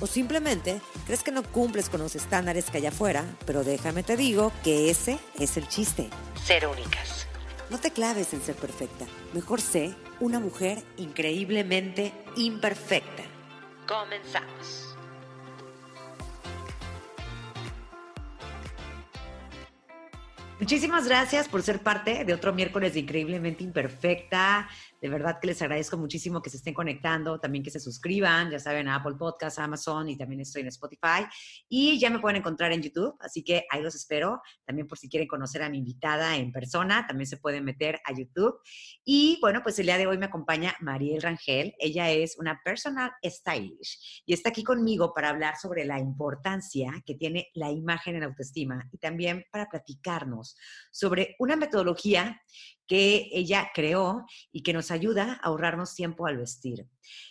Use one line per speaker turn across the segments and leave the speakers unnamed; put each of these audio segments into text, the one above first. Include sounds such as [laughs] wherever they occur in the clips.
O simplemente crees que no cumples con los estándares que hay afuera, pero déjame te digo que ese es el chiste. Ser únicas. No te claves en ser perfecta. Mejor sé una mujer increíblemente imperfecta. Comenzamos. Muchísimas gracias por ser parte de otro miércoles de Increíblemente Imperfecta. De verdad que les agradezco muchísimo que se estén conectando, también que se suscriban, ya saben, a Apple Podcasts, Amazon y también estoy en Spotify. Y ya me pueden encontrar en YouTube, así que ahí los espero. También por si quieren conocer a mi invitada en persona, también se pueden meter a YouTube. Y bueno, pues el día de hoy me acompaña Mariel Rangel. Ella es una personal stylish y está aquí conmigo para hablar sobre la importancia que tiene la imagen en autoestima y también para platicarnos sobre una metodología que ella creó y que nos ayuda a ahorrarnos tiempo al vestir.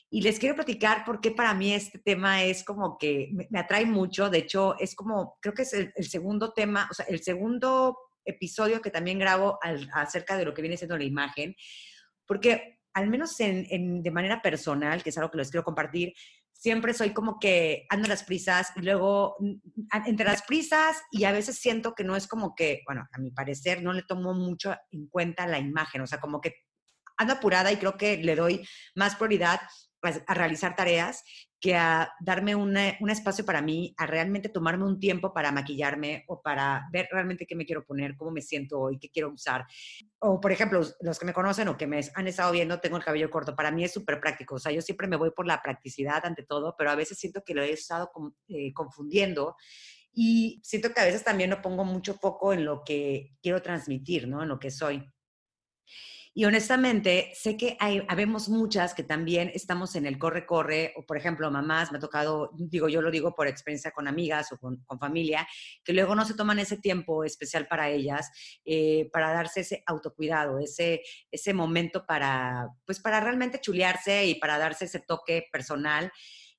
Y les quiero platicar por qué para mí este tema es como que me, atrae mucho. De hecho, es como, creo que es el, segundo tema, o sea, el segundo episodio que también grabo acerca de lo que viene siendo la imagen, porque al menos en, de manera personal, que es algo que les quiero compartir, siempre soy como que ando a las prisas y luego entre las prisas y a veces siento que no es como que, bueno, a mi parecer no le tomo mucho en cuenta la imagen, o sea, como que ando apurada y creo que le doy más prioridad a realizar tareas que a darme un espacio para mí, a realmente tomarme un tiempo para maquillarme o para ver realmente qué me quiero poner, cómo me siento hoy, qué quiero usar. O, por ejemplo, los que me conocen o que me han estado viendo, tengo el cabello corto. Para mí es súper práctico. O sea, yo siempre me voy por la practicidad ante todo, pero a veces siento que lo he estado eh, confundiendo y siento que a veces también no pongo mucho foco en lo que quiero transmitir, ¿no? En lo que soy. Y honestamente, sé que hay, habemos muchas que también estamos en el corre-corre, o por ejemplo, mamás, me ha tocado, digo, yo lo digo por experiencia con amigas o con, familia, que luego no se toman ese tiempo especial para ellas, eh, para darse ese autocuidado, ese, ese momento para, pues para realmente chulearse y para darse ese toque personal.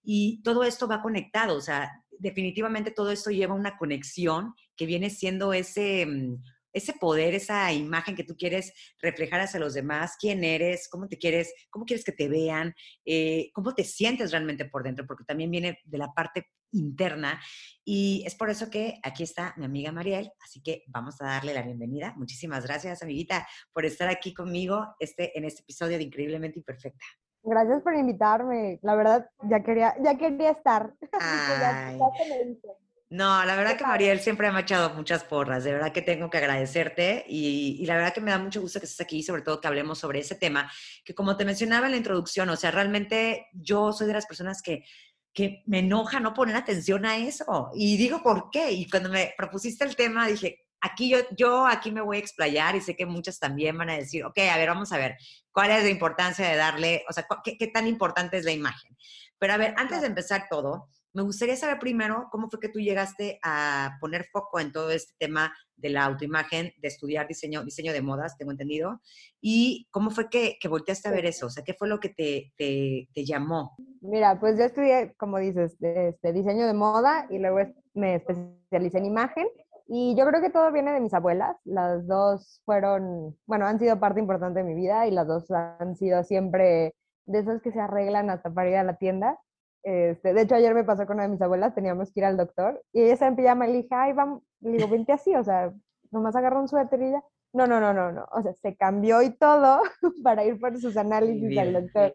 Y todo esto va conectado, o sea, definitivamente todo esto lleva una conexión que viene siendo ese mm, ese poder, esa imagen que tú quieres reflejar hacia los demás, quién eres, cómo te quieres, cómo quieres que te vean, eh, cómo te sientes realmente por dentro, porque también viene de la parte interna. Y es por eso que aquí está mi amiga Mariel, así que vamos a darle la bienvenida. Muchísimas gracias, amiguita, por estar aquí conmigo este, en este episodio de Increíblemente Imperfecta.
Gracias por invitarme. La verdad, ya quería, ya quería estar. [laughs]
No, la verdad que Mariel siempre me ha echado muchas porras, de verdad que tengo que agradecerte y, la verdad que me da mucho gusto que estés aquí, sobre todo que hablemos sobre ese tema, que como te mencionaba en la introducción, o sea, realmente yo soy de las personas que, que me enoja no poner atención a eso y digo por qué, y cuando me propusiste el tema dije, aquí yo, yo aquí me voy a explayar y sé que muchas también van a decir, ok, a ver, vamos a ver, ¿cuál es la importancia de darle, o sea, qué, qué tan importante es la imagen? Pero a ver, antes de empezar todo, me gustaría saber primero cómo fue que tú llegaste a poner foco en todo este tema de la autoimagen, de estudiar diseño, diseño de modas, tengo entendido, y cómo fue que, que volteaste a ver eso, o sea, ¿qué fue lo que te, te, llamó?
Mira, pues yo estudié, como dices, este, diseño de moda y luego me especialicé en imagen. Y yo creo que todo viene de mis abuelas. Las dos fueron, bueno, han sido parte importante de mi vida y las dos han sido siempre de esas que se arreglan hasta para ir a la tienda. Este, de hecho, ayer me pasó con una de mis abuelas, teníamos que ir al doctor y ella estaba en pijama y le dije, ay, vamos, le digo, vente así, o sea, nomás agarró un suéter y ya. No, no, no, no, no, o sea, se cambió y todo [laughs] para ir por sus análisis al doctor.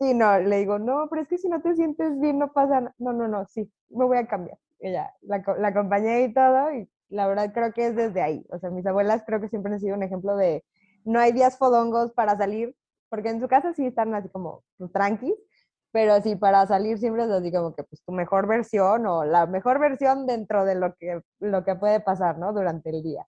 Y no, le digo, no, pero es que si no te sientes bien, no pasa nada. No, no, no, sí, me voy a cambiar. Ella, la, la acompañé y todo, y la verdad creo que es desde ahí. O sea, mis abuelas creo que siempre han sido un ejemplo de no hay días fodongos para salir, porque en su casa sí están así como tranquis, pero sí, para salir siempre es así como que pues tu mejor versión o la mejor versión dentro de lo que, lo que puede pasar, ¿no? Durante el día.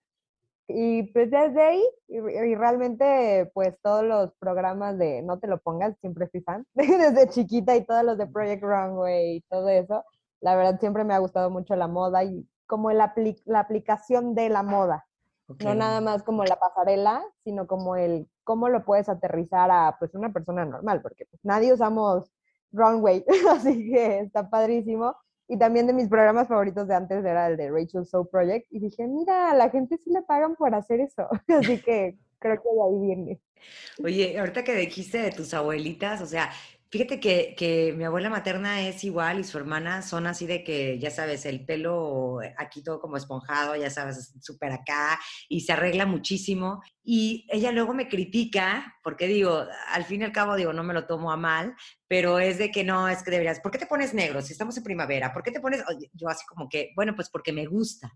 Y pues desde ahí, y, realmente pues todos los programas de No te lo pongas, siempre fui fan, [laughs] desde chiquita y todos los de Project Runway y todo eso, la verdad siempre me ha gustado mucho la moda y como la, la aplicación de la moda. No nada más como la pasarela, sino como el cómo lo puedes aterrizar a pues una persona normal, porque pues, nadie usamos runway, [laughs] así que está padrísimo. Y también de mis programas favoritos de antes era el de Rachel Show Project. Y dije, mira, la gente sí le pagan por hacer eso. [laughs] Así que creo que de ahí viene.
Oye, ahorita que dijiste de tus abuelitas, o sea, Fíjate que, que, mi abuela materna es igual y su hermana son así de que, ya sabes, el pelo aquí todo como esponjado, ya sabes, súper acá, y se arregla muchísimo. Y ella luego me critica, porque digo, al fin y al cabo, digo, no me lo tomo a mal, pero es de que no, es que deberías, ¿por qué te pones negro si estamos en primavera? ¿Por qué te pones, yo así como que, bueno, pues porque me gusta,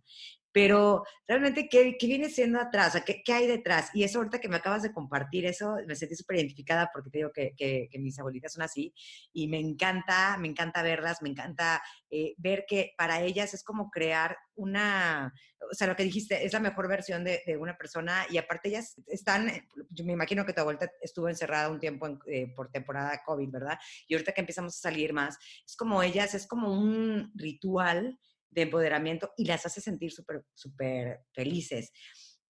pero realmente, ¿qué, qué viene siendo atrás? O ¿qué, ¿qué, hay detrás? Y eso ahorita que me acabas de compartir, eso me sentí súper identificada porque te digo que, que, mis abuelitas son así y me encanta, me encanta verlas, me encanta eh, ver que para ellas es como crear una, o sea, lo que dijiste, es la mejor versión de, de una persona y aparte ellas están, yo me imagino que tu abuelita estuvo encerrada un tiempo eh, por temporada COVID, ¿verdad? Y ahorita que empezamos a salir más, es como ellas, es como un ritual de empoderamiento y las hace sentir súper, súper felices.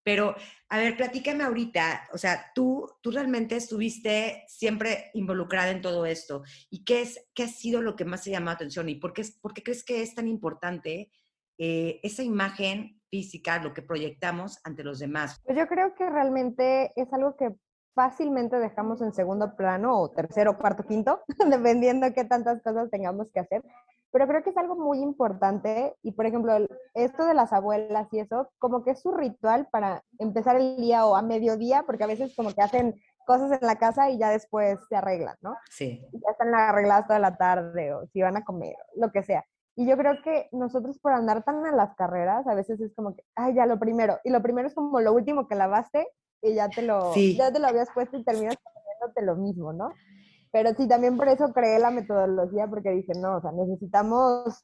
Pero, a ver, platícame ahorita, o sea, tú, tú realmente estuviste siempre involucrada en todo esto. ¿Y qué, es, qué ha sido lo que más te llamó la atención? ¿Y por qué, por qué crees que es tan importante eh, esa imagen física, lo que proyectamos ante los demás?
Pues yo creo que realmente es algo que fácilmente dejamos en segundo plano o tercero, cuarto, quinto, [laughs] dependiendo de qué tantas cosas tengamos que hacer pero creo que es algo muy importante y, por ejemplo, esto de las abuelas y eso, como que es su ritual para empezar el día o a mediodía, porque a veces como que hacen cosas en la casa y ya después se arreglan, ¿no?
Sí.
ya están arregladas toda la tarde o si van a comer, lo que sea. Y yo creo que nosotros por andar tan en las carreras, a veces es como que, ay, ya lo primero. Y lo primero es como lo último que lavaste y ya te lo, ya te lo habías puesto y terminas poniéndote lo mismo, ¿no? Pero sí, también por eso creé la metodología, porque dije, no, o sea, necesitamos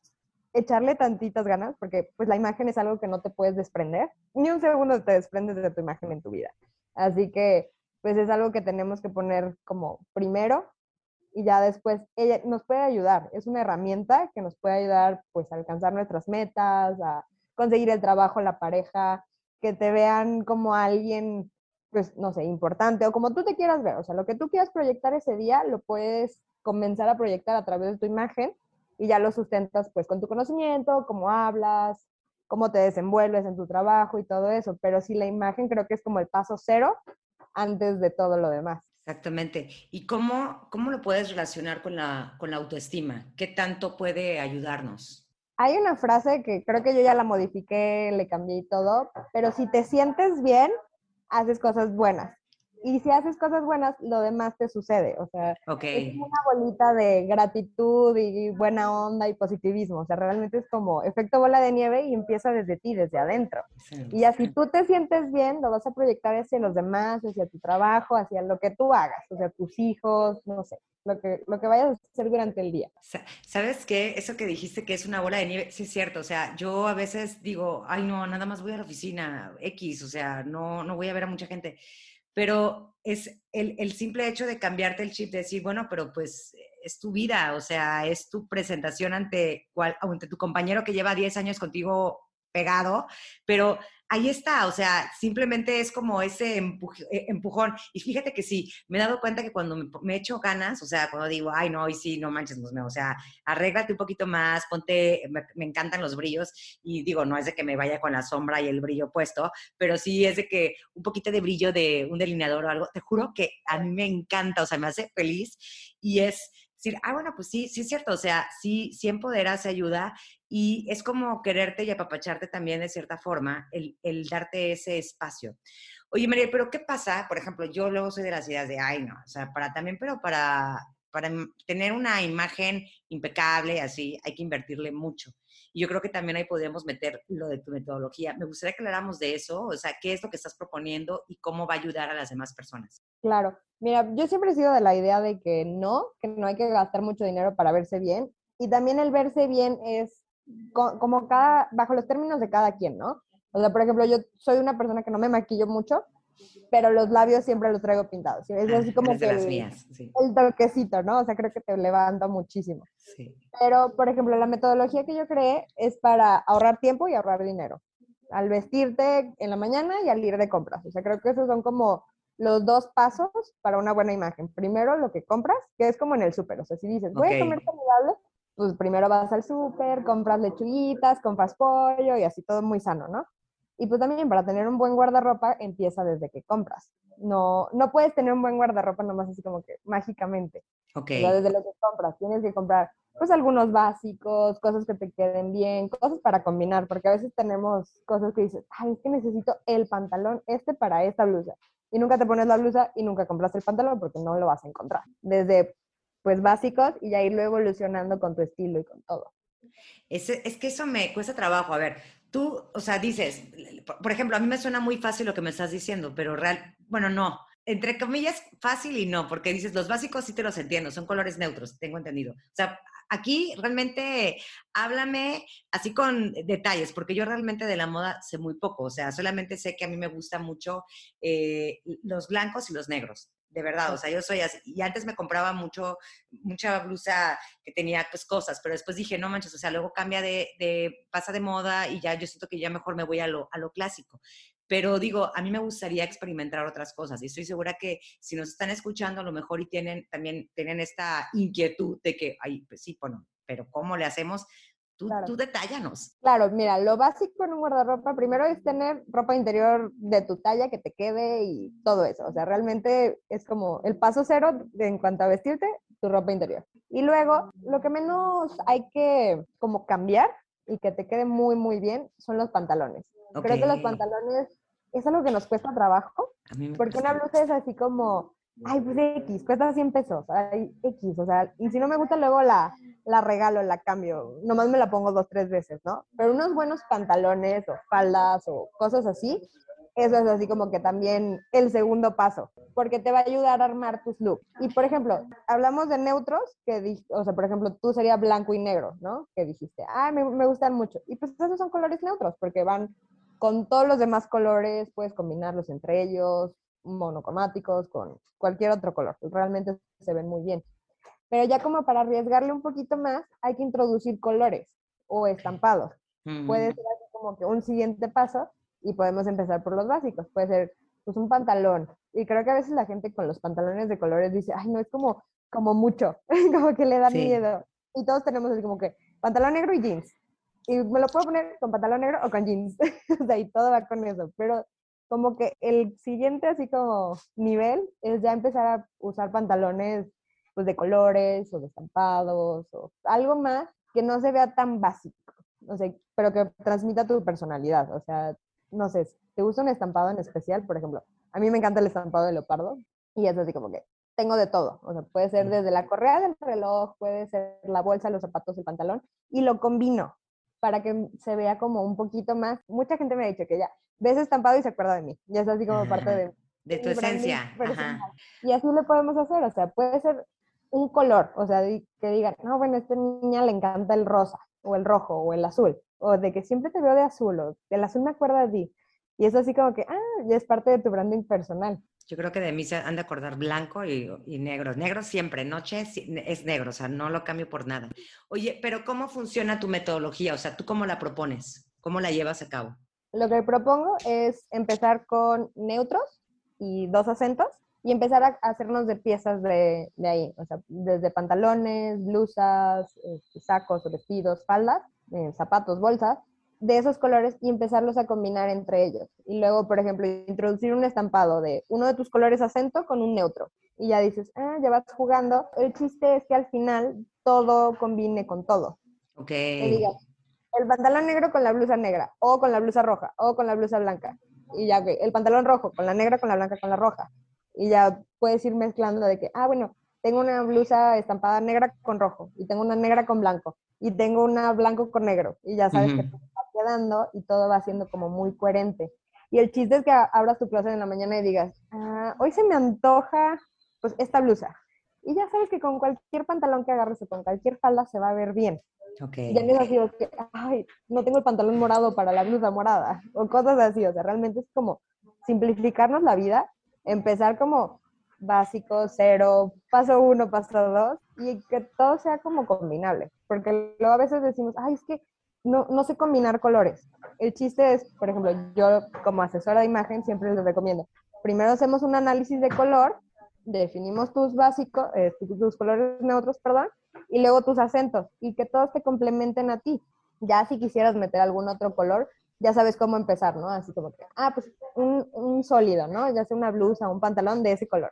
echarle tantitas ganas, porque pues la imagen es algo que no te puedes desprender, ni un segundo te desprendes de tu imagen en tu vida. Así que pues es algo que tenemos que poner como primero y ya después ella nos puede ayudar, es una herramienta que nos puede ayudar pues a alcanzar nuestras metas, a conseguir el trabajo, la pareja, que te vean como alguien pues, no sé, importante o como tú te quieras ver. O sea, lo que tú quieras proyectar ese día lo puedes comenzar a proyectar a través de tu imagen y ya lo sustentas pues con tu conocimiento, cómo hablas, cómo te desenvuelves en tu trabajo y todo eso. Pero sí, la imagen creo que es como el paso cero antes de todo lo demás.
Exactamente. ¿Y cómo, cómo lo puedes relacionar con la, con la autoestima? ¿Qué tanto puede ayudarnos?
Hay una frase que creo que yo ya la modifiqué, le cambié y todo, pero si te sientes bien, haces cosas buenas. Y si haces cosas buenas, lo demás te sucede. O sea, es una bolita de gratitud y buena onda y positivismo. O sea, realmente es como efecto bola de nieve y empieza desde ti, desde adentro. y así tú te sientes bien, lo vas a proyectar hacia los demás, hacia tu trabajo, hacia lo que tú hagas, o sea, tus hijos, no sé, lo que, lo que vayas a hacer durante el día.
¿Sabes qué? Eso que dijiste que es una bola de nieve, sí es cierto. O sea, yo a veces digo, ay, no, nada más voy a la oficina X, o sea, no, no voy a ver a mucha gente pero es el, simple hecho de cambiarte el chip, de decir, bueno, pero pues es tu vida, o sea, es tu presentación ante, ante tu compañero que lleva 10 años contigo pegado, pero ahí está, o sea, simplemente es como ese eh, empujón. Y fíjate que sí, me he dado cuenta que cuando me, echo ganas, o sea, cuando digo, ay, no, hoy sí, no manches, no, o sea, arréglate un poquito más, ponte, me, encantan los brillos, y digo, no es de que me vaya con la sombra y el brillo puesto, pero sí es de que un poquito de brillo de un delineador o algo, te juro que a mí me encanta, o sea, me hace feliz y es decir, ah, bueno, pues sí, sí es cierto, o sea, sí, sí empodera, se ayuda y es como quererte y apapacharte también de cierta forma, el, el darte ese espacio. Oye, María, pero ¿qué pasa? Por ejemplo, yo luego soy de las ideas de, ay, no, o sea, para también, pero para, para tener una imagen impecable, así, hay que invertirle mucho. Yo creo que también ahí podríamos meter lo de tu metodología. Me gustaría que habláramos de eso, o sea, qué es lo que estás proponiendo y cómo va a ayudar a las demás personas.
Claro, mira, yo siempre he sido de la idea de que no, que no hay que gastar mucho dinero para verse bien. Y también el verse bien es como cada, bajo los términos de cada quien, ¿no? O sea, por ejemplo, yo soy una persona que no me maquillo mucho, pero los labios siempre los traigo pintados. Es así como que el, toquecito, ¿no? O sea, creo que te levanta muchísimo. Sí. Pero, por ejemplo, la metodología que yo creé es para ahorrar tiempo y ahorrar dinero. al vestirte en la mañana y al ir de compras. O sea, creo que esos son como los dos pasos para una buena imagen. Primero, lo que compras, que es como en el súper. O sea, si dices, voy a comer saludable, pues primero vas al súper, compras lechuguitas, compras pollo y así todo muy sano, ¿no? Y pues también para tener un buen guardarropa empieza desde que compras. No, no puedes tener un buen guardarropa nomás así como que mágicamente.
Ok.
O sea, desde lo que compras, tienes que comprar pues algunos básicos, cosas que te queden bien, cosas para combinar, porque a veces tenemos cosas que dices, ay, es que necesito el pantalón este para esta blusa. Y nunca te pones la blusa y nunca compras el pantalón porque no lo vas a encontrar. Desde pues básicos y ya ir evolucionando con tu estilo y con todo.
Es, es que eso me cuesta trabajo. A ver, tú, o sea, dices, por ejemplo, a mí me suena muy fácil lo que me estás diciendo, pero real, bueno, no, entre comillas, fácil y no, porque dices, los básicos sí te los entiendo, son colores neutros, tengo entendido. O sea, aquí realmente háblame así con detalles, porque yo realmente de la moda sé muy poco, o sea, solamente sé que a mí me gustan mucho eh, los blancos y los negros de verdad, o sea, yo soy así, y antes me compraba mucho, mucha blusa que tenía pues cosas, pero después dije, no manches, o sea, luego cambia de, pasa de moda y ya yo siento que ya mejor me voy a lo, a lo clásico. Pero digo, a mí me gustaría experimentar otras cosas y estoy segura que si nos están escuchando a lo mejor y tienen también tienen esta inquietud de que, ay, pues sí, bueno, pero ¿cómo le hacemos? Tú,
Claro.
tú detállanos.
Claro, mira, lo básico en un guardarropa primero es tener ropa interior de tu talla que te quede y todo eso. O sea, realmente es como el paso cero en cuanto a vestirte, tu ropa interior. Y luego, lo que menos hay que como cambiar y que te quede muy, muy bien son los pantalones. Creo que los pantalones es algo que nos cuesta trabajo,
A mí me
porque una
cuesta
blusa es así como, ay, pues X, cuesta 100 pesos, ay, X, o sea, y si no me gusta luego la, la regalo, la cambio, nomás me la pongo dos, tres veces, ¿no? Pero unos buenos pantalones o faldas o cosas así, eso es así como que también el segundo paso, porque te va a ayudar a armar tus looks. Y por ejemplo, hablamos de neutros, que, o sea, por ejemplo, tú sería blanco y negro, ¿no? Que dijiste, ah, me, me gustan mucho. Y pues esos son colores neutros, porque van con todos los demás colores, puedes combinarlos entre ellos, monocromáticos, con cualquier otro color. Realmente se ven muy bien. Pero ya como para arriesgarle un poquito más, hay que introducir colores o estampados. Puede
Mm,
ser así como que un siguiente paso y podemos empezar por los básicos. Puede ser pues un pantalón. Y creo que a veces la gente con los pantalones de colores dice, ay, no, es como, como mucho, [laughs] como que le da
Sí.
miedo. Y todos tenemos así como que pantalón negro y jeans. Y me lo puedo poner con pantalón negro o con jeans. [laughs] o sea, y todo va con eso. Pero como que el siguiente así como nivel es ya empezar a usar pantalones pues de colores o de estampados o algo más que no se vea tan básico, o sea, pero que transmita tu personalidad, o sea, no sé, ¿te gusta un estampado en especial? Por ejemplo, a mí me encanta el estampado de leopardo y es así como que tengo de todo, o sea, puede ser desde la correa del reloj, puede ser la bolsa, los zapatos, el pantalón y lo combino para que se vea como un poquito más. Mucha gente me ha dicho que ya ves estampado y se acuerda de mí, ya es así como parte de
de tu esencia. Ajá.
Y así lo podemos hacer, o sea, puede ser un color, o sea, que digan, no, bueno, a esta niña le encanta el rosa, o el rojo, o el azul, o de que siempre te veo de azul, o el azul me acuerda de ti. Y es así como que, ah, ya es parte de tu branding personal.
Yo creo que de mí se han de acordar blanco y, y negro. Negro siempre, noche es negro, o sea, no lo cambio por nada. Oye, pero ¿cómo funciona tu metodología? O sea, ¿tú cómo la propones? ¿Cómo la llevas a cabo?
Lo que propongo es empezar con neutros y dos acentos y empezar a hacernos de piezas de, de ahí, o sea, desde pantalones, blusas, este, sacos, vestidos, faldas, eh, zapatos, bolsas, de esos colores y empezarlos a combinar entre ellos. Y luego, por ejemplo, introducir un estampado de uno de tus colores acento con un neutro. Y ya dices, ah, ya vas jugando. El chiste es que al final todo combine con todo
Ok.
que digas, el pantalón negro con la blusa negra, o con la blusa roja, o con la blusa blanca. Y ya, el pantalón rojo con la negra, con la blanca, con la roja. Y ya puedes ir mezclando de que, ah, bueno, tengo una blusa estampada negra con rojo, y tengo una negra con blanco, y tengo una blanco con negro. Y ya sabes que te va quedando y todo va siendo como muy coherente. Y el chiste es que abras tu closet en la mañana y digas, ah, hoy se me antoja, pues, esta blusa. Y ya sabes que con cualquier pantalón que agarres o con cualquier falda se va a ver bien.
Ok.
Ya no es así, que, ay, no tengo el pantalón morado para la blusa morada, o cosas así, o sea, realmente es como simplificarnos la vida, empezar como básico, cero, paso uno, paso dos, y que todo sea como combinable, porque luego a veces decimos, ay, es que no, no sé combinar colores. El chiste es, por ejemplo, yo como asesora de imagen siempre les recomiendo, primero hacemos un análisis de color, definimos tus básicos, eh, tus colores neutros, perdón, y luego tus acentos, y que todos te complementen a ti. Ya si quisieras meter algún otro color, ya sabes cómo empezar, ¿no? Así como que, ah, pues un, un sólido, ¿no? Ya sea una blusa, un pantalón de ese color.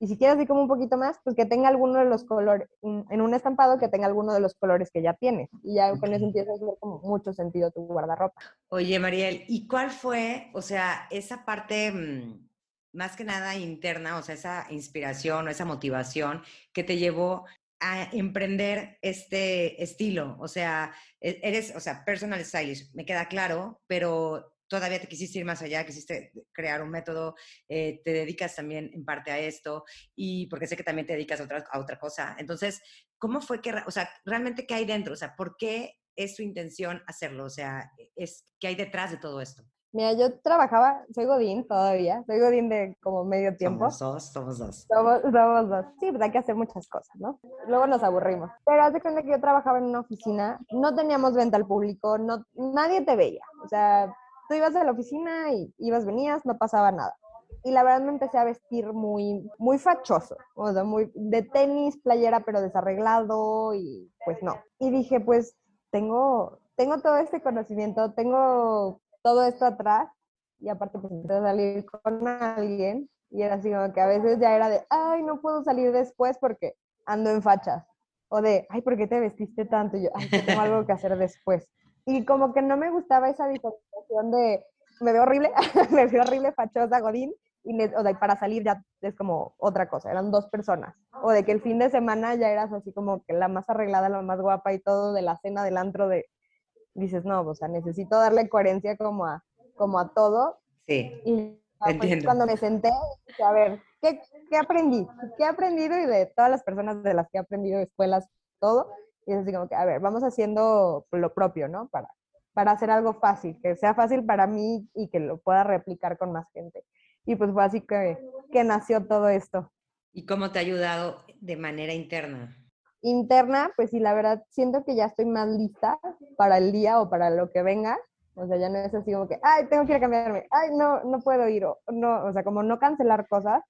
Y si quieres así como un poquito más, pues que tenga alguno de los colores, en un estampado que tenga alguno de los colores que ya tienes. Y ya con eso empieza a tener como mucho sentido tu guardarropa.
Oye, Mariel, ¿y cuál fue, o sea, esa parte mm, más que nada interna, o sea, esa inspiración o esa motivación que te llevó a emprender este estilo? O sea, e-, eres, o sea, personal stylist, me queda claro, pero todavía te quisiste ir más allá, quisiste crear un método, eh, te dedicas también en parte a esto y porque sé que también te dedicas a otra, a otra cosa. Entonces, ¿cómo fue que, o sea, realmente qué hay dentro? O sea, ¿por qué es tu intención hacerlo? O sea, es, ¿qué hay detrás de todo esto?
Mira, yo trabajaba, soy Godín todavía, soy Godín de como medio tiempo.
Somos dos, somos dos.
Somos, somos dos. Sí, pues hay que hacer muchas cosas, ¿no? Luego nos aburrimos. Pero hace cuenta que yo trabajaba en una oficina, no teníamos venta al público, no, nadie te veía. O sea, tú ibas a la oficina y ibas, venías, no pasaba nada. Y la verdad me empecé a vestir muy, muy fachoso, o sea, muy de tenis, playera, pero desarreglado y pues no. Y dije, pues tengo, tengo todo este conocimiento, tengo todo esto atrás y aparte pues empecé salir con alguien y era así como que a veces ya era de, ay, no puedo salir después porque ando en fachas. O de, ay, ¿por qué te vestiste tanto? Y yo, tengo algo que hacer después. Y como que no me gustaba esa diferenciación de, me veo horrible, [laughs] me veo horrible, fachosa, godín, y o de, para salir ya es como otra cosa, eran dos personas. O de que el fin de semana ya eras así como que la más arreglada, la más guapa y todo de la cena del antro de, dices, no, o sea, necesito darle coherencia como a, como a todo.
Sí.
Y pues, cuando me senté, dije, a ver, ¿qué, ¿qué aprendí? ¿Qué he aprendido? Y de todas las personas de las que he aprendido, escuelas, todo, y es así como que, a ver, vamos haciendo lo propio, ¿no? Para, para hacer algo fácil, que sea fácil para mí y que lo pueda replicar con más gente. Y pues fue así que, que nació todo esto.
¿Y cómo te ha ayudado de manera interna?
Interna, pues sí, la verdad, siento que ya estoy más lista para el día o para lo que venga. O sea, ya no es así como que, ay, tengo que ir a cambiarme, ay, no, no puedo ir, o, no, o sea, como no cancelar cosas.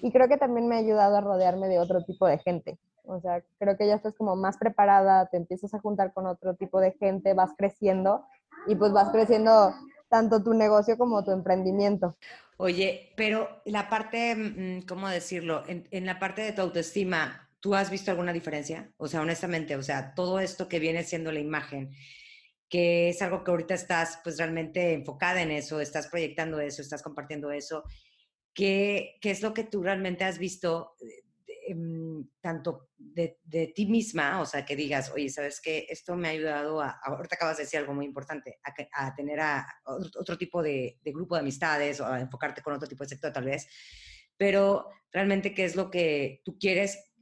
Y creo que también me ha ayudado a rodearme de otro tipo de gente. O sea, creo que ya estás como más preparada, te empiezas a juntar con otro tipo de gente, vas creciendo y pues vas creciendo tanto tu negocio como tu emprendimiento.
Oye, pero la parte, mm, ¿cómo decirlo? En, en, la parte de tu autoestima, ¿tú has visto alguna diferencia? O sea, honestamente, o sea, todo esto que viene siendo la imagen, que es algo que ahorita estás pues realmente enfocada en eso, estás proyectando eso, estás compartiendo eso, ¿qué, qué es lo que tú realmente has visto Em, tanto de, ti misma, o sea, que digas, oye, ¿sabes qué? Esto me ha ayudado a, ahorita acabas de decir algo muy importante, a, tener a, otro, tipo de, grupo de amistades o a enfocarte con otro tipo de sector tal vez, pero realmente, ¿qué es lo que tú quieres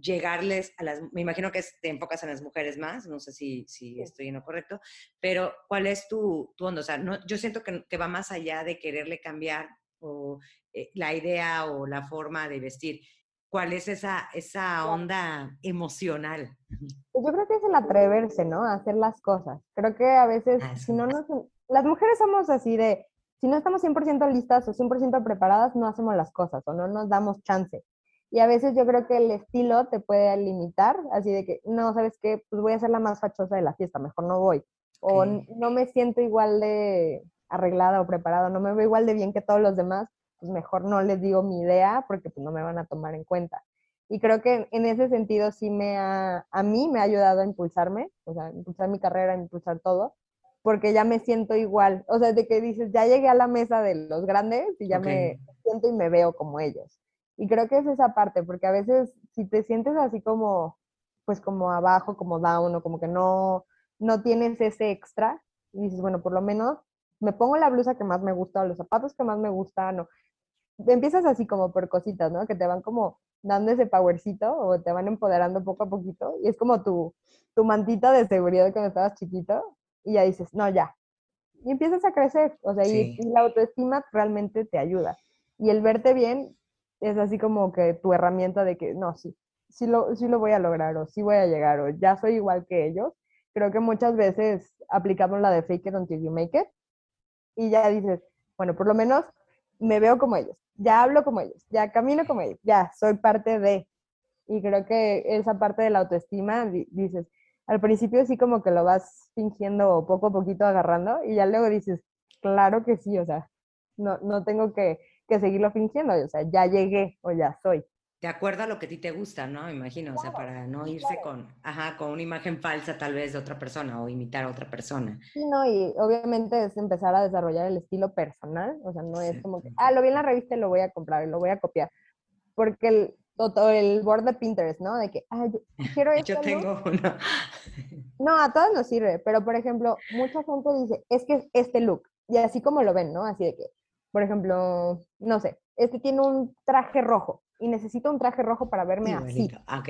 llegarles a las, me imagino que te enfocas en las mujeres más, no sé si, si estoy en lo correcto, pero ¿cuál es tu, tu onda? O sea, no, yo siento que, que, va más allá de quererle cambiar o, eh, la idea o la forma de vestir ¿Cuál es esa, esa onda emocional? [laughs]
Pues yo creo que es el atreverse, ¿no? A hacer las cosas. Creo que a veces, ah, si no nos... Las mujeres somos así de, si no estamos 100% listas o 100% preparadas, no hacemos las cosas o no nos damos chance. Y a veces yo creo que el estilo te puede limitar, así de que, no, ¿sabes qué? Pues voy a ser la más fachosa de la fiesta, mejor no voy. O no me siento igual de arreglada o preparada, no me veo igual de bien que todos los demás, pues mejor no les digo mi idea porque pues no me van a tomar en cuenta. Y creo que en ese sentido sí me ha, a mí me ha ayudado a impulsarme, o sea, impulsar mi carrera, impulsar todo, porque ya me siento igual, o sea, de que dices, ya llegué a la mesa de los grandes y ya me siento y me veo como ellos. Y creo que es esa parte, porque a veces si te sientes así como, pues como abajo, como down, o como que no, no tienes ese extra, y dices, bueno, por lo menos me pongo la blusa que más me gusta, o los zapatos que más me gustan, o empiezas así como por cositas, ¿no? Que te van como dando ese powercito o te van empoderando poco a poquito y es como tu, tu mantita de seguridad cuando estabas chiquito y ya dices, no, ya. Y empiezas a crecer, o sea, y, la autoestima realmente te ayuda. Y el verte bien es así como que tu herramienta de que, no, sí, sí lo, sí lo voy a lograr o sí voy a llegar o ya soy igual que ellos. creo que muchas veces aplicamos la de fake it until you make it y ya dices, bueno, por lo menos me veo como ellos, ya hablo como ellos, ya camino como ellos, ya soy parte de. Y creo que esa parte de la autoestima, dices, al principio sí como que lo vas fingiendo poco a poquito agarrando y ya luego dices, claro que sí, o sea, no, no tengo que, que seguirlo fingiendo, o sea, ya llegué o ya soy.
De acuerdo a lo que a ti te gusta, ¿no? Me imagino, o sea, para no irse con, ajá, con una imagen falsa tal vez de otra persona o imitar a otra persona.
Sí, no, y obviamente es empezar a desarrollar el estilo personal, o sea, no es como que, ah, lo vi en la revista y lo voy a comprar lo voy a copiar, porque el, todo el board de Pinterest, ¿no? De que, ah, [laughs] quiero esto.
yo tengo uno. [laughs]
no, a todos nos sirve, pero por ejemplo, mucha gente dice, es que es este look, y así como lo ven, ¿no? Así de que, por ejemplo, no sé, este tiene un traje rojo y necesito un traje rojo para verme así.
Ok.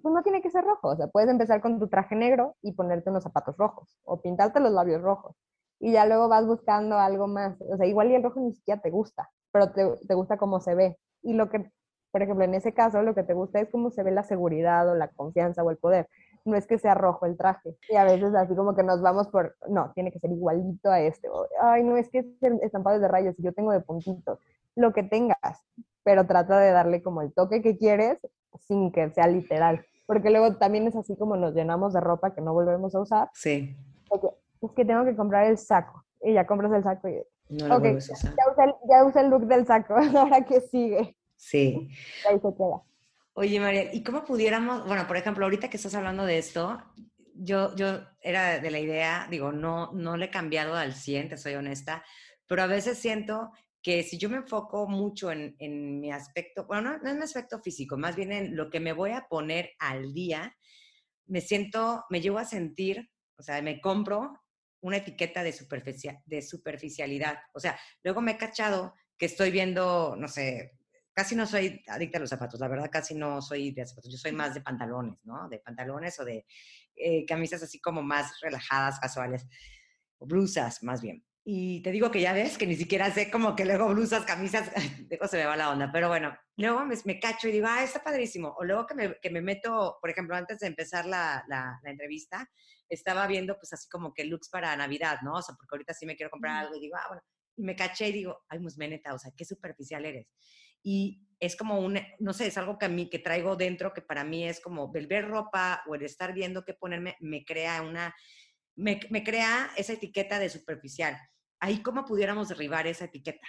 Pues no tiene que ser rojo, o sea, puedes empezar con tu traje negro y ponerte unos zapatos rojos o pintarte los labios rojos y ya luego vas buscando algo más, o sea, igual y el rojo ni siquiera te gusta, pero te, te gusta cómo se ve. Y lo que, por ejemplo, en ese caso, lo que te gusta es cómo se ve la seguridad o la confianza o el poder no es que sea rojo el traje. Y a veces así como que nos vamos por, no, tiene que ser igualito a este. Ay, no, es que es estampado de rayos y yo tengo de puntitos. Lo que tengas, pero trata de darle como el toque que quieres sin que sea literal. Porque luego también es así como nos llenamos de ropa que no volvemos a usar.
Sí.
es que tengo que comprar el saco. Y ya compras el saco y...
No lo okay, ya,
ya usa el look del saco. [laughs] Ahora que sigue.
Sí.
ahí se queda.
Oye, María, ¿y cómo pudiéramos, bueno, por ejemplo, ahorita que estás hablando de esto, yo, yo era de la idea, digo, no, no le he cambiado al 100, te soy honesta, pero a veces siento que si yo me enfoco mucho en, en mi aspecto, bueno, no, no en mi aspecto físico, más bien en lo que me voy a poner al día, me siento, me llevo a sentir, o sea, me compro una etiqueta de, superficial, de superficialidad. O sea, luego me he cachado que estoy viendo, no sé, casi no soy adicta a los zapatos, la verdad casi no soy de zapatos, yo soy más de pantalones, ¿no? De pantalones o de eh, camisas así como más relajadas, casuales, o blusas más bien. Y te digo que ya ves que ni siquiera sé como que luego blusas, camisas, [laughs] luego se me va la onda, pero bueno, luego me, me cacho y digo, ah, está padrísimo. O luego que me, que me meto, por ejemplo, antes de empezar la, la, la, entrevista, estaba viendo pues así como que looks para Navidad, ¿no? O sea, porque ahorita sí me quiero comprar algo y digo, ah, bueno, y me caché y digo, ay, musmeneta, o sea, qué superficial eres y es como un, no sé, es algo que a mí, que traigo dentro, que para mí es como el ver ropa o el estar viendo qué ponerme, me crea una, me, me crea esa etiqueta de superficial. Ahí, ¿cómo pudiéramos derribar esa etiqueta?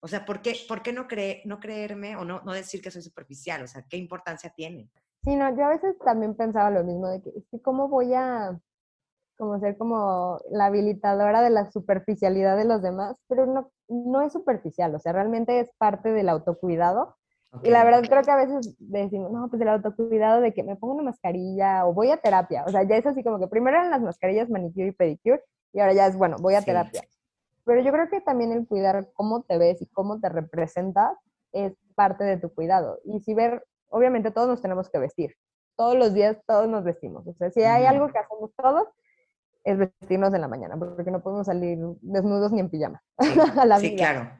O sea, ¿por qué, no, cree, no creerme o no, no decir que soy superficial? O sea, ¿qué importancia tiene?
Sí, no, yo a veces también pensaba lo mismo, de que, ¿cómo voy a, como ser como la habilitadora de la superficialidad de los demás, pero no, no es superficial, o sea, realmente es parte del autocuidado. Y la verdad creo que a veces decimos, no, pues el autocuidado de que me pongo una mascarilla o voy a terapia, o sea, ya es así como que primero eran las mascarillas manicure y pedicure y ahora ya es, bueno, voy a terapia. Pero yo creo que también el cuidar cómo te ves y cómo te representas es parte de tu cuidado. Y si ver, obviamente todos nos tenemos que vestir, todos los días todos nos vestimos, o sea, si hay algo que hacemos todos, es vestirnos en la mañana, porque no podemos salir desnudos ni en pijama [laughs]
a la Sí, claro.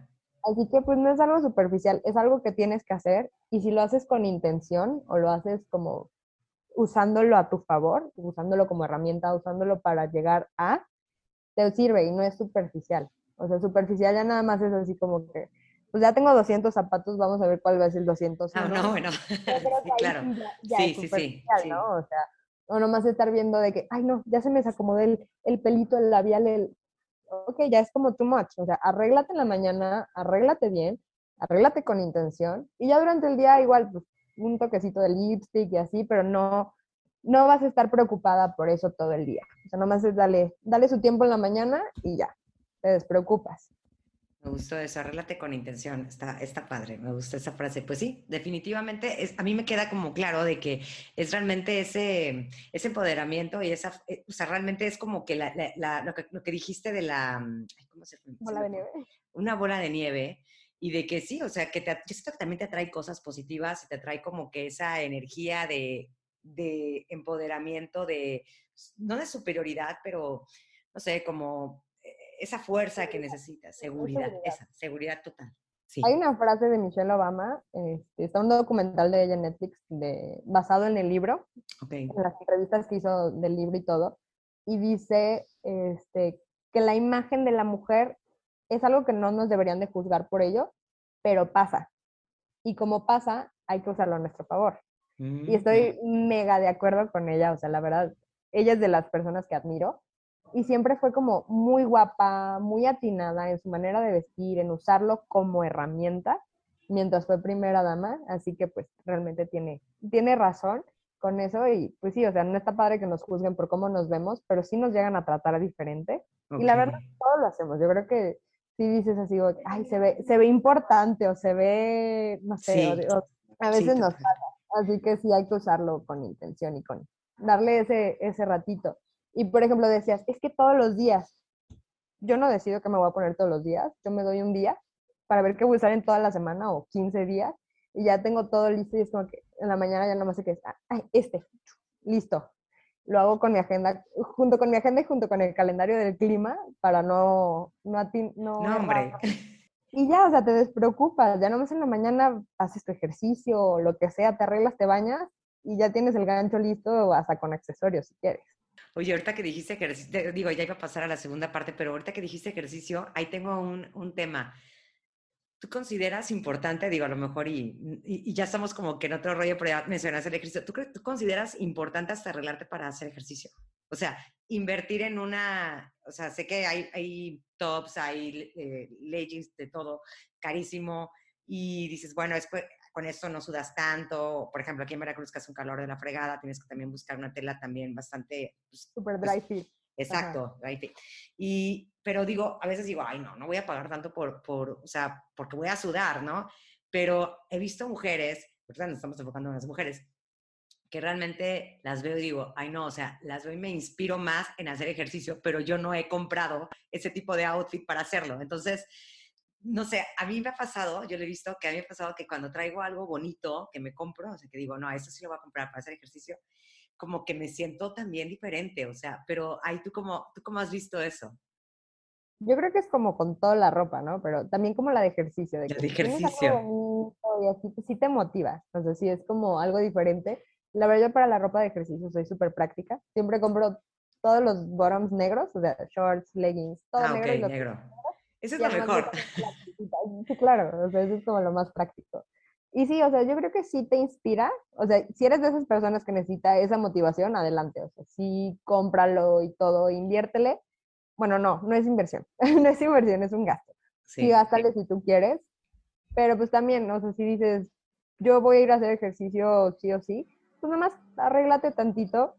Así que pues no es algo superficial, es algo que tienes que hacer y si lo haces con intención o lo haces como usándolo a tu favor, usándolo como herramienta, usándolo para llegar a, te sirve y no es superficial. O sea, superficial ya nada más es así como que, pues ya tengo 200 zapatos, vamos a ver cuál va a ser el 200.
No, no, bueno. [laughs] [laughs] sí, claro. sí, sí, sí,
¿no? O sea, o nomás estar viendo de que, ay, no, ya se me desacomodó el, el pelito, el labial, el... Ok, ya es como too much. O sea, arréglate en la mañana, arréglate bien, arréglate con intención. Y ya durante el día igual, pues, un toquecito de lipstick y así, pero no, no vas a estar preocupada por eso todo el día. O sea, nomás es dale, dale su tiempo en la mañana y ya, te despreocupas.
Me gustó eso, arréglate con intención, está, está padre, me gusta esa frase. Pues sí, definitivamente es, a mí me queda como claro de que es realmente ese, ese empoderamiento y esa, eh, o sea, realmente es como que, la, la, lo, que lo que dijiste de la,
¿cómo se llama? Bola de nieve.
Una bola de nieve y de que sí, o sea, que te, yo siento que también te atrae cosas positivas y te atrae como que esa energía de, de empoderamiento, de, no de superioridad, pero, no sé, como esa fuerza que necesitas, seguridad, esa seguridad total.
Hay una frase de Michelle Obama, este, está un documental de ella en Netflix de, basado en el libro, en las entrevistas que hizo del libro y todo, y dice este, que la imagen de la mujer es algo que no nos deberían de juzgar por ello, pero pasa. Y como pasa, hay que usarlo a nuestro favor. Y estoy mega de acuerdo con ella, o sea, la verdad, ella es de las personas que admiro y siempre fue como muy guapa, muy atinada en su manera de vestir, en usarlo como herramienta mientras fue primera dama, así que pues realmente tiene, tiene razón con eso y pues sí, o sea, no está padre que nos juzguen por cómo nos vemos, pero sí nos llegan a tratar diferente y la verdad todos lo hacemos, yo creo que si dices así, ay, se ve, se ve importante o se ve, no sé, a veces nos pasa, así que sí hay que usarlo con intención y con darle ese, ese ratito. Y por ejemplo decías, es que todos los días, yo no decido que me voy a poner todos los días, yo me doy un día para ver qué voy a usar en toda la semana o 15 días y ya tengo todo listo y es como que en la mañana ya nomás sé que es, ay, este, listo. Lo hago con mi agenda, junto con mi agenda y junto con el calendario del clima para no... No,
no, no hombre.
Y ya, o sea, te despreocupas, ya nomás en la mañana haces tu ejercicio o lo que sea, te arreglas, te bañas y ya tienes el gancho listo hasta con accesorios si quieres.
Oye, ahorita que dijiste ejercicio, digo, ya iba a pasar a la segunda parte, pero ahorita que dijiste ejercicio, ahí tengo un, un tema. ¿Tú consideras importante, digo, a lo mejor, y, y, ya estamos como que en otro rollo, pero ya mencionas el ejercicio, ¿tú, ¿tú consideras importante hasta arreglarte para hacer ejercicio? O sea, invertir en una, o sea, sé que hay, hay tops, hay eh, leggings de todo carísimo, y dices, bueno, es, con esto no sudas tanto. Por ejemplo, aquí en Veracruz que hace un calor de la fregada, tienes que también buscar una tela también bastante...
Pues, Super dry fit.
Exacto, dry fit. Y, pero digo, a veces digo, ay, no, no voy a pagar tanto por, por, o sea, porque voy a sudar, ¿no? Pero he visto mujeres, porque nos estamos enfocando en las mujeres, que realmente las veo y digo, ay no, o sea, las veo y me inspiro más en hacer ejercicio, pero yo no he comprado ese tipo de outfit para hacerlo. Entonces, no sé, a mí me ha pasado, yo le he visto que a mí me ha pasado que cuando traigo algo bonito que me compro, o sea, que digo, no, eso sí lo voy a comprar para hacer ejercicio, como que me siento también diferente, o sea, pero ahí tú cómo, tú cómo has visto eso.
Yo creo que es como con toda la ropa, ¿no? Pero también como la de ejercicio. De
la de ejercicio.
Y así, pues sí te motiva. O sea, sí es como algo diferente. La verdad, yo para la ropa de ejercicio soy súper práctica. Siempre compro todos los bottoms negros, o sea, shorts, leggings, todo
ah,
negro.
negro. Eso es lo mejor. [laughs]
Sí, claro, o sea, eso es como lo más práctico. Y sí, o sea, yo creo que sí te inspira, o sea, si eres de esas personas que necesita esa motivación, adelante, o sea, sí cómpralo y todo, inviértele. Bueno, no, no es inversión, [laughs] no es inversión, es un gasto. Sí, sí gástale si tú quieres, pero pues también, o sea, si dices, yo voy a ir a hacer ejercicio sí o sí, pues nada más arréglate tantito,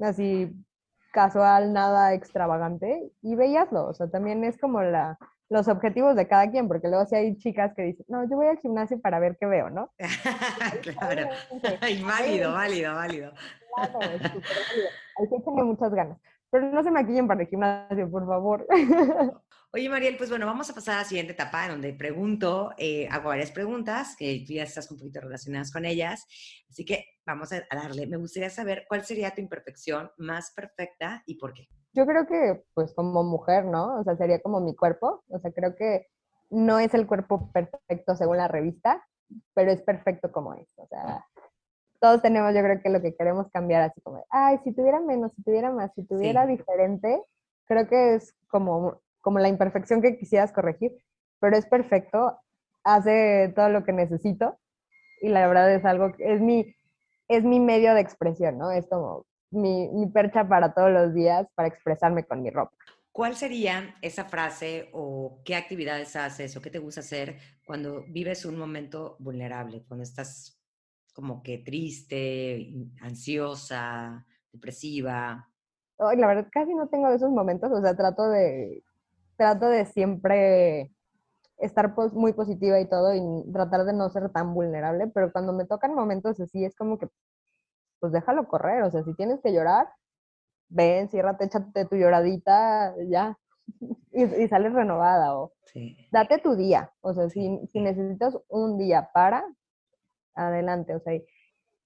así casual, nada extravagante, y veíaslo. O sea, también es como la, los objetivos de cada quien, porque luego si hay chicas que dicen, no, yo voy al gimnasio para ver qué veo, ¿no? [laughs]
claro. Válido, válido, válido.
Claro, Hay que tener muchas ganas. Pero no se maquillen para el gimnasio, por favor. [laughs]
Oye, Mariel, pues bueno, vamos a pasar a la siguiente etapa, donde pregunto, eh, hago varias preguntas, que tú ya estás un poquito relacionadas con ellas, así que vamos a, darle. Me gustaría saber cuál sería tu imperfección más perfecta y por qué.
Yo creo que, pues como mujer, ¿no? O sea, sería como mi cuerpo, o sea, creo que no es el cuerpo perfecto según la revista, pero es perfecto como es, o sea, todos tenemos, yo creo que lo que queremos cambiar, así como, ay, si tuviera menos, si tuviera más, si tuviera diferente, creo que es como como la imperfección que quisieras corregir, pero es perfecto, hace todo lo que necesito y la verdad es algo que es mi, es mi medio de expresión, ¿no? Es como mi, mi percha para todos los días para expresarme con mi ropa.
¿Cuál sería esa frase o qué actividades haces o qué te gusta hacer cuando vives un momento vulnerable, cuando estás como que triste, ansiosa, depresiva?
la verdad, casi no tengo esos momentos, o sea, trato de trato de siempre estar muy positiva y todo y tratar de no ser tan vulnerable, pero cuando me tocan momentos así es como que, pues déjalo correr, o sea, si tienes que llorar, ven, ciérrate, échate tu lloradita, ya, [laughs] y, sales renovada, o date tu día, o sea, si, si necesitas un día para, adelante, o sea,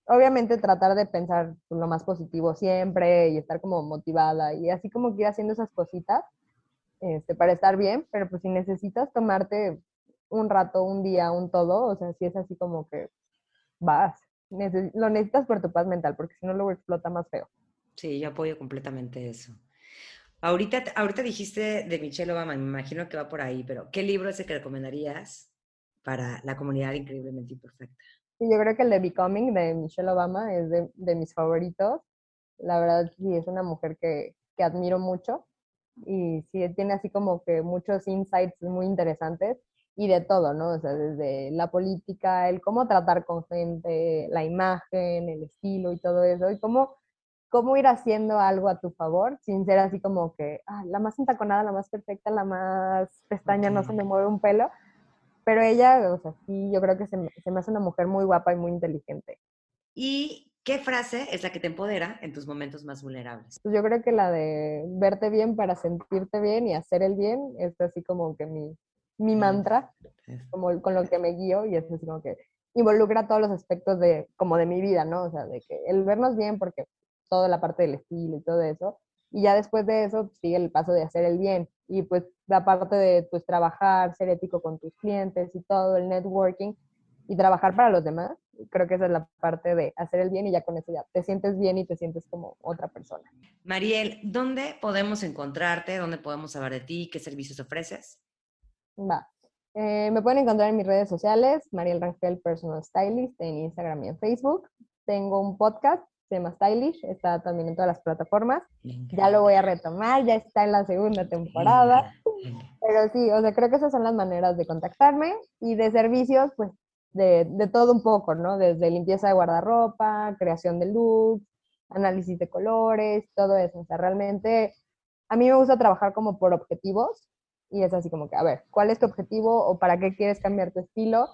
obviamente tratar de pensar lo más positivo siempre y estar como motivada y así como que ir haciendo esas cositas, este, para estar bien, pero pues si necesitas tomarte un rato, un día, un todo, o sea, si es así como que vas, lo necesitas por tu paz mental, porque si no luego explota más feo.
Sí, yo apoyo completamente eso. Ahorita, ahorita dijiste de Michelle Obama, me imagino que va por ahí, pero ¿qué libro es el que recomendarías para la comunidad increíblemente imperfecta?
Yo creo que el de Becoming de Michelle Obama es de, de mis favoritos. La verdad, sí, es una mujer que, que admiro mucho y sí tiene así como que muchos insights muy interesantes y de todo, ¿no? O sea, desde la política, el cómo tratar con gente, la imagen, el estilo y todo eso, y cómo, cómo ir haciendo algo a tu favor sin ser así como que, ah, la más entaconada, la más perfecta, la más pestaña, no se me mueve un pelo. Pero ella, o sea, sí, yo creo que se me, se me hace una mujer muy guapa y muy inteligente.
¿Y qué frase es la que te empodera en tus momentos más vulnerables?
Pues yo creo que la de verte bien para sentirte bien y hacer el bien es así como que mi, mi mantra, como con lo que me guío y es así como que involucra todos los aspectos de, como de mi vida, ¿no? O sea, de que el vernos bien porque toda la parte del estilo y todo eso, y ya después de eso sigue el paso de hacer el bien y pues la parte de pues trabajar, ser ético con tus clientes y todo, el networking y trabajar para los demás, creo que esa es la parte de hacer el bien y ya con eso ya te sientes bien y te sientes como otra persona.
Mariel, ¿dónde podemos encontrarte? ¿Dónde podemos saber de ti? ¿Qué servicios ofreces?
Va. Eh, me pueden encontrar en mis redes sociales, Mariel Rangel Personal Stylist, en Instagram y en Facebook. Tengo un podcast, se llama Stylish, está también en todas las plataformas. Ya lo voy a retomar, ya está en la segunda temporada. Pero sí, o sea, creo que esas son las maneras de contactarme y de servicios, pues de, de todo un poco, ¿no? Desde limpieza de guardarropa, creación de looks, análisis de colores, todo eso. O sea, realmente a mí me gusta trabajar como por objetivos y es así como que, a ver, ¿cuál es tu objetivo o para qué quieres cambiar tu estilo?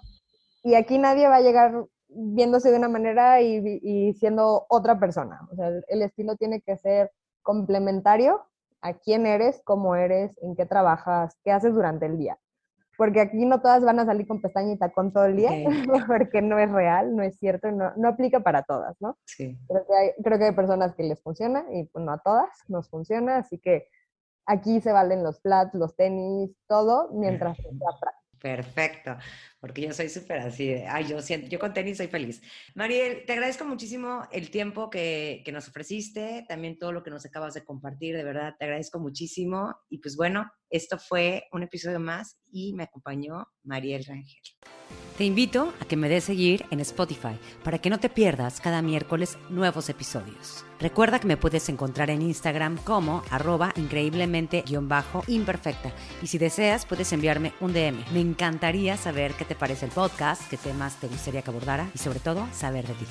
Y aquí nadie va a llegar viéndose de una manera y, siendo otra persona. O sea, el, estilo tiene que ser complementario a quién eres, cómo eres, en qué trabajas, qué haces durante el día. Porque aquí no todas van a salir con pestañita con todo el día, [laughs] porque no es real, no es cierto, no, no aplica para todas, ¿no?
Sí.
Creo que, hay, creo que hay personas que les funciona y pues, no a todas nos funciona, así que aquí se valen los flats, los tenis, todo, mientras práctico.
Perfecto, porque yo soy súper así de, ay, yo, siento, yo con tenis soy feliz. Mariel, te agradezco muchísimo el tiempo que, que, nos ofreciste, también todo lo que nos acabas de compartir, de verdad, te agradezco muchísimo. Y pues bueno, esto fue un episodio más y me acompañó Mariel Rangel. Te invito a que me des seguir en Spotify para que no te pierdas cada miércoles nuevos episodios. Recuerda que me puedes encontrar en Instagram como arroba increíblemente-imperfecta y si deseas puedes enviarme un DM. Me encantaría saber qué te parece el podcast, qué temas te gustaría que abordara y sobre todo saber de ti.